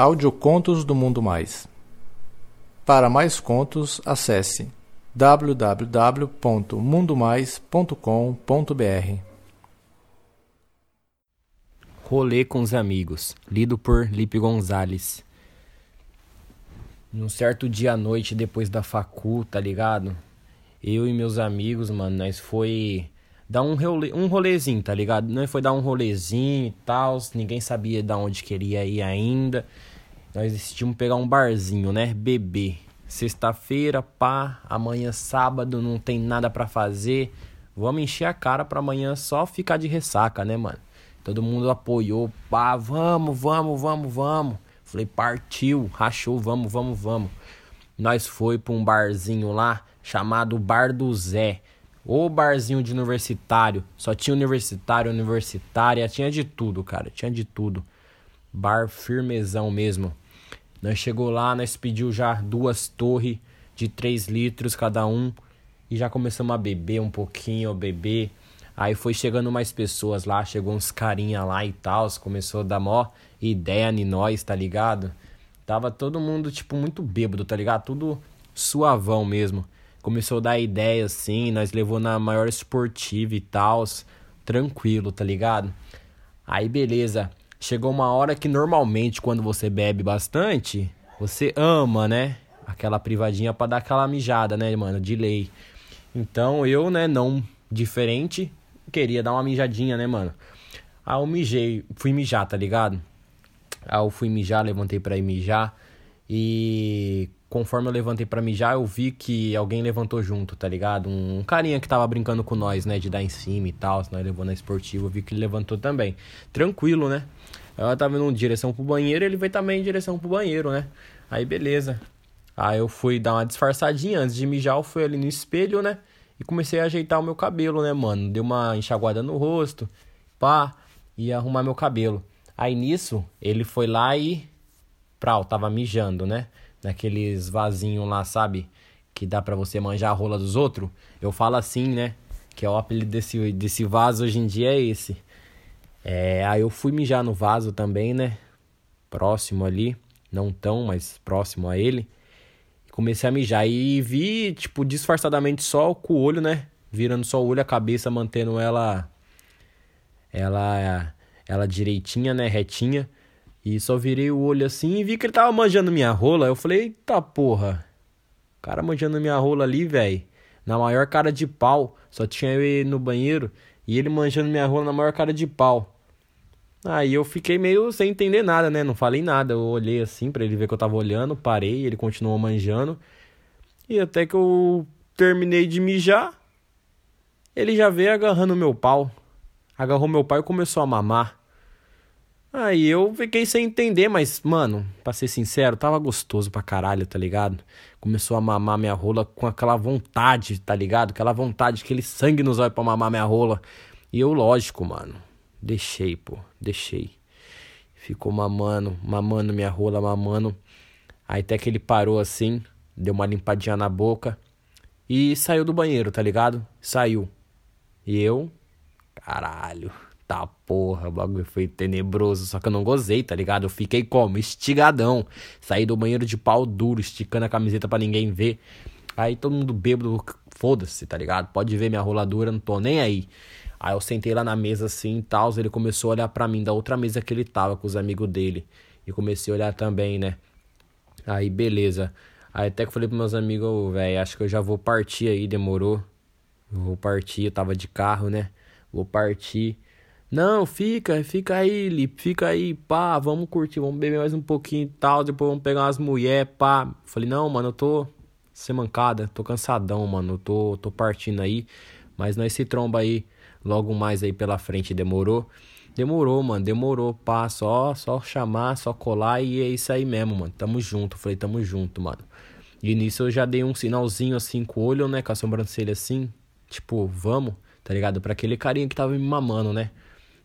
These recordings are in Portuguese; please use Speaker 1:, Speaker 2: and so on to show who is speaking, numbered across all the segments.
Speaker 1: Audiocontos do Mundo Mais. Para mais contos, acesse www.mundomais.com.br.
Speaker 2: Rolê com os amigos, lido por Lipe Gonzalez. Num certo dia à noite, depois da facu, tá ligado? Eu e meus amigos, mano, nós foi dar um, rolê, um rolezinho, tá ligado? Nós foi dar um rolezinho e tal, ninguém sabia de onde queria ir ainda. Nós decidimos pegar um barzinho, né? Beber. Sexta-feira, pá, amanhã sábado, não tem nada para fazer. Vamos encher a cara pra amanhã só ficar de ressaca, né, mano? Todo mundo apoiou, pá, vamos, vamos, vamos, vamos. Falei, partiu, rachou, vamos, vamos, vamos. Nós foi pra um barzinho lá chamado Bar do Zé. O barzinho de universitário. Só tinha universitário, universitária, tinha de tudo, cara, tinha de tudo. Bar firmezão mesmo. Nós chegou lá, nós pediu já duas torres de 3 litros cada um. E já começamos a beber um pouquinho, beber. Aí foi chegando mais pessoas lá, chegou uns carinha lá e tal. Começou a dar mó ideia em nós, tá ligado? Tava todo mundo, tipo, muito bêbado, tá ligado? Tudo suavão mesmo. Começou a dar ideia assim, nós levou na maior esportiva e tal. Tranquilo, tá ligado? Aí beleza. Chegou uma hora que normalmente quando você bebe bastante, você ama, né? Aquela privadinha para dar aquela mijada, né, mano? De lei. Então eu, né, não diferente, queria dar uma mijadinha, né, mano? Aí eu mijei, fui mijar, tá ligado? Aí eu fui mijar, levantei pra ir mijar. E conforme eu levantei pra mijar, eu vi que alguém levantou junto, tá ligado? Um, carinha que tava brincando com nós, né? De dar em cima e tal, nós levou na esportiva, eu vi que ele levantou também. Tranquilo, né? Ela tava indo em direção pro banheiro, ele veio também em direção pro banheiro, né? Aí beleza. Aí eu fui dar uma disfarçadinha antes de mijar, eu fui ali no espelho, né? E comecei a ajeitar o meu cabelo, né, mano? Dei uma enxaguada no rosto, pá, e arrumar meu cabelo. Aí nisso, ele foi lá e. Prau, tava mijando, né? Naqueles vasinhos lá, sabe? Que dá para você manjar a rola dos outros. Eu falo assim, né? Que é o apelido desse, desse vaso hoje em dia é esse. É, aí eu fui mijar no vaso também, né? Próximo ali, não tão, mas próximo a ele. Comecei a mijar e vi, tipo, disfarçadamente só com o olho, né? Virando só o olho, a cabeça mantendo ela ela ela direitinha, né, retinha. E só virei o olho assim e vi que ele tava manjando minha rola. Eu falei, eita porra. O cara manjando minha rola ali, velho. Na maior cara de pau. Só tinha eu no banheiro. E ele manjando minha rola na maior cara de pau. Aí eu fiquei meio sem entender nada, né? Não falei nada. Eu olhei assim para ele ver que eu tava olhando, parei, ele continuou manjando. E até que eu terminei de mijar, ele já veio agarrando meu pau. Agarrou meu pau e começou a mamar. Aí eu fiquei sem entender, mas, mano, pra ser sincero, tava gostoso pra caralho, tá ligado? Começou a mamar minha rola com aquela vontade, tá ligado? Aquela vontade, aquele sangue nos olhos pra mamar minha rola. E eu, lógico, mano, deixei, pô, deixei. Ficou mamando, mamando minha rola, mamando. Aí até que ele parou assim, deu uma limpadinha na boca e saiu do banheiro, tá ligado? Saiu. E eu, caralho Tá porra, o bagulho foi tenebroso. Só que eu não gozei, tá ligado? Eu fiquei como? Estigadão. Saí do banheiro de pau duro, esticando a camiseta para ninguém ver. Aí todo mundo bêbado, foda-se, tá ligado? Pode ver minha roladura, não tô nem aí. Aí eu sentei lá na mesa assim e tal. Ele começou a olhar pra mim da outra mesa que ele tava com os amigos dele. E comecei a olhar também, né? Aí beleza. Aí até que falei pros meus amigos, oh, velho, acho que eu já vou partir aí, demorou. vou partir, eu tava de carro, né? Vou partir. Não, fica, fica aí, Lipe, fica aí, pá, vamos curtir, vamos beber mais um pouquinho e tal, depois vamos pegar umas mulheres, pá. Falei, não, mano, eu tô sem mancada, tô cansadão, mano, eu tô, tô partindo aí, mas nós se tromba aí logo mais aí pela frente, demorou? Demorou, mano, demorou, pá, só, só chamar, só colar e é isso aí mesmo, mano, tamo junto, falei, tamo junto, mano. E nisso eu já dei um sinalzinho assim com o olho, né, com a sobrancelha assim, tipo, vamos, tá ligado? Pra aquele carinha que tava me mamando, né?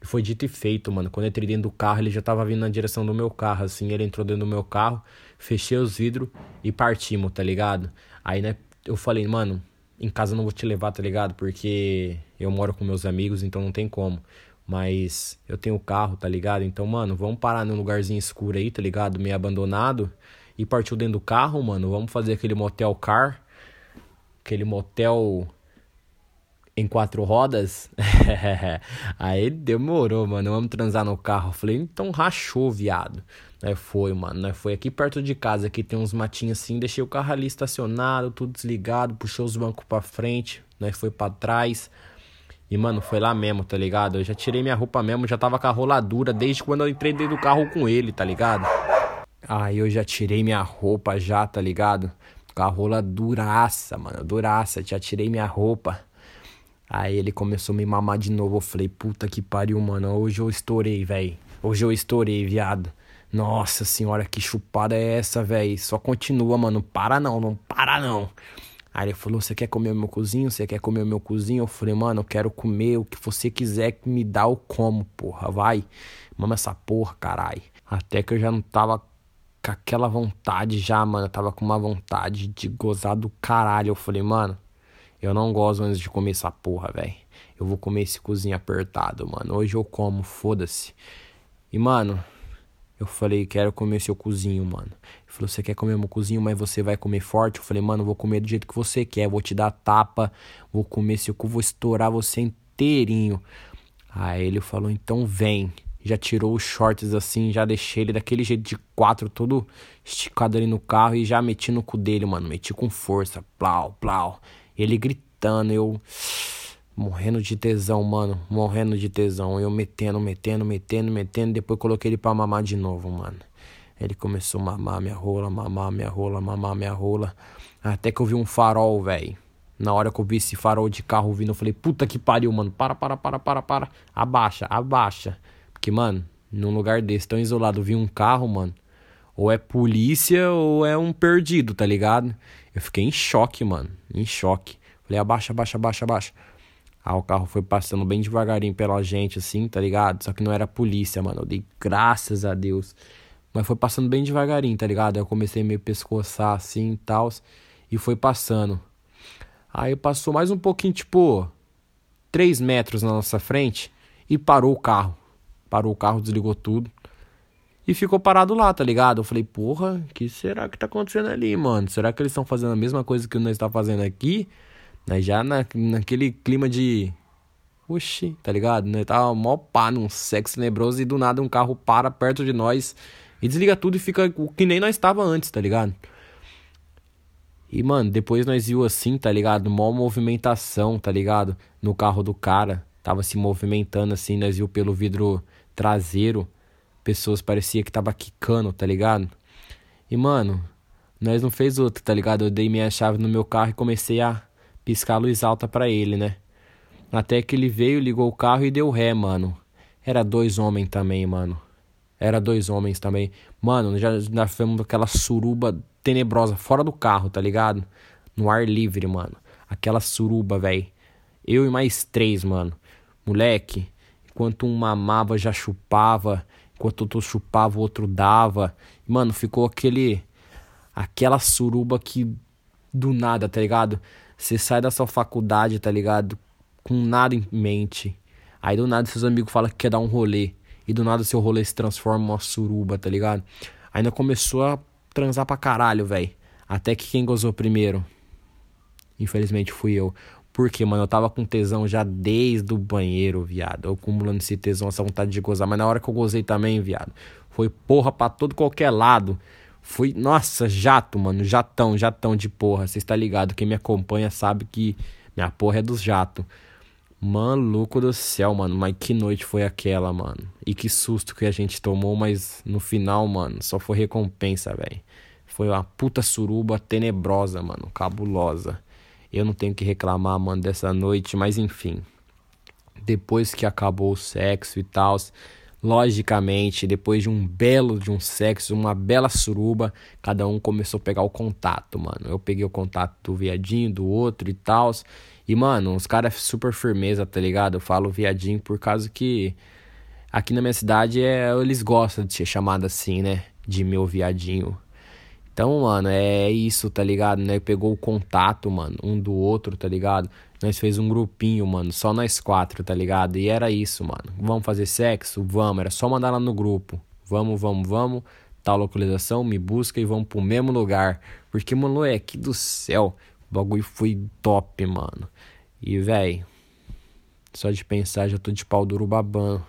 Speaker 2: Foi dito e feito, mano. Quando eu entrei dentro do carro, ele já tava vindo na direção do meu carro, assim. Ele entrou dentro do meu carro, fechei os vidros e partimos, tá ligado? Aí, né, eu falei, mano, em casa não vou te levar, tá ligado? Porque eu moro com meus amigos, então não tem como. Mas eu tenho carro, tá ligado? Então, mano, vamos parar num lugarzinho escuro aí, tá ligado? Meio abandonado. E partiu dentro do carro, mano. Vamos fazer aquele motel car. Aquele motel em quatro rodas. aí demorou, mano. Vamos transar no carro. Eu falei, então rachou, viado. Aí foi, mano. Foi aqui perto de casa, aqui tem uns matinhos assim. Deixei o carro ali estacionado, tudo desligado. Puxou os bancos pra frente. Nós foi pra trás. E, mano, foi lá mesmo, tá ligado? Eu já tirei minha roupa mesmo, já tava com a roladura desde quando eu entrei dentro do carro com ele, tá ligado? Aí eu já tirei minha roupa já, tá ligado? Com a rola duraça, mano, duraça. Já tirei minha roupa. Aí ele começou a me mamar de novo. Eu falei, puta que pariu, mano. Hoje eu estourei, velho. Hoje eu estourei, viado. Nossa senhora, que chupada é essa, velho? Só continua, mano. Para não, não para não. Aí ele falou: Você quer comer o meu cozinho? Você quer comer o meu cozinho? Eu falei: Mano, eu quero comer o que você quiser que me dá o como, porra. Vai, mama essa porra, caralho. Até que eu já não tava com aquela vontade já, mano. Eu tava com uma vontade de gozar do caralho. Eu falei: Mano, eu não gosto antes de comer essa porra, velho. Eu vou comer esse cozinho apertado, mano. Hoje eu como, foda-se. E, mano, eu falei, quero comer seu cozinho, mano. Ele falou, você quer comer meu cozinho, mas você vai comer forte? Eu falei, mano, vou comer do jeito que você quer, vou te dar tapa, vou comer seu cu, vou estourar você inteirinho. Aí ele falou, então vem. Já tirou os shorts assim, já deixei ele daquele jeito de quatro, todo esticado ali no carro e já meti no cu dele, mano. Meti com força, plau, plau. Ele gritando, eu Morrendo de tesão, mano. Morrendo de tesão. Eu metendo, metendo, metendo, metendo. Depois coloquei ele pra mamar de novo, mano. Ele começou a mamar minha rola, mamar minha rola, mamar minha rola. Até que eu vi um farol, velho. Na hora que eu vi esse farol de carro vindo, eu falei, puta que pariu, mano. Para, para, para, para, para. Abaixa, abaixa. Porque, mano, num lugar desse tão isolado, vi um carro, mano. Ou é polícia ou é um perdido, tá ligado? Eu fiquei em choque, mano. Em choque. Falei, abaixa, abaixa, abaixa, abaixa. Aí o carro foi passando bem devagarinho pela gente, assim, tá ligado? Só que não era polícia, mano. Eu dei graças a Deus. Mas foi passando bem devagarinho, tá ligado? Eu comecei meio pescoçar assim e tal. E foi passando. Aí passou mais um pouquinho, tipo, 3 metros na nossa frente. E parou o carro. Parou o carro, desligou tudo. E ficou parado lá, tá ligado? Eu falei, porra, que será que tá acontecendo ali, mano? Será que eles estão fazendo a mesma coisa que nós está fazendo aqui? Né? Já na, naquele clima de. Oxi, tá ligado? Né? Tava mó pá num sexo tenebroso e do nada um carro para perto de nós e desliga tudo e fica o que nem nós estava antes, tá ligado? E, mano, depois nós viu assim, tá ligado? Mó movimentação, tá ligado? No carro do cara. Tava se movimentando assim, nós viu pelo vidro traseiro. Pessoas parecia que tava quicando, tá ligado? E, mano, nós não fez outro, tá ligado? Eu dei minha chave no meu carro e comecei a piscar a luz alta para ele, né? Até que ele veio, ligou o carro e deu ré, mano. Era dois homens também, mano. Era dois homens também. Mano, já, já fomos aquela suruba tenebrosa fora do carro, tá ligado? No ar livre, mano. Aquela suruba, velho. Eu e mais três, mano. Moleque, enquanto um mamava, já chupava. Enquanto outro chupava, o outro dava. Mano, ficou aquele. Aquela suruba que. Do nada, tá ligado? Você sai da sua faculdade, tá ligado? Com nada em mente. Aí do nada seus amigos falam que quer dar um rolê. E do nada seu rolê se transforma em uma suruba, tá ligado? Ainda começou a transar pra caralho, velho. Até que quem gozou primeiro? Infelizmente fui eu. Porque, mano, eu tava com tesão já desde o banheiro, viado. Eu acumulando esse tesão, essa vontade de gozar. Mas na hora que eu gozei também, viado, foi porra pra todo qualquer lado. Fui, nossa, jato, mano, jatão, jatão de porra. Você está ligado? Quem me acompanha sabe que minha porra é dos jatos. Maluco do céu, mano. Mas que noite foi aquela, mano. E que susto que a gente tomou, mas no final, mano, só foi recompensa, velho. Foi uma puta suruba tenebrosa, mano. Cabulosa. Eu não tenho que reclamar, mano, dessa noite, mas enfim. Depois que acabou o sexo e tal, Logicamente, depois de um belo de um sexo, uma bela suruba, cada um começou a pegar o contato, mano. Eu peguei o contato do viadinho, do outro e tal. E, mano, os caras super firmeza, tá ligado? Eu falo viadinho por causa que aqui na minha cidade é, eles gostam de ser chamado assim, né? De meu viadinho. Então, mano, é isso, tá ligado? Né? Pegou o contato, mano, um do outro, tá ligado? Nós fez um grupinho, mano, só nós quatro, tá ligado? E era isso, mano. Vamos fazer sexo? Vamos. Era só mandar lá no grupo. Vamos, vamos, vamos. Tal localização, me busca e vamos pro mesmo lugar. Porque, moleque do céu, o bagulho foi top, mano. E, véi, só de pensar já tô de pau duro babando.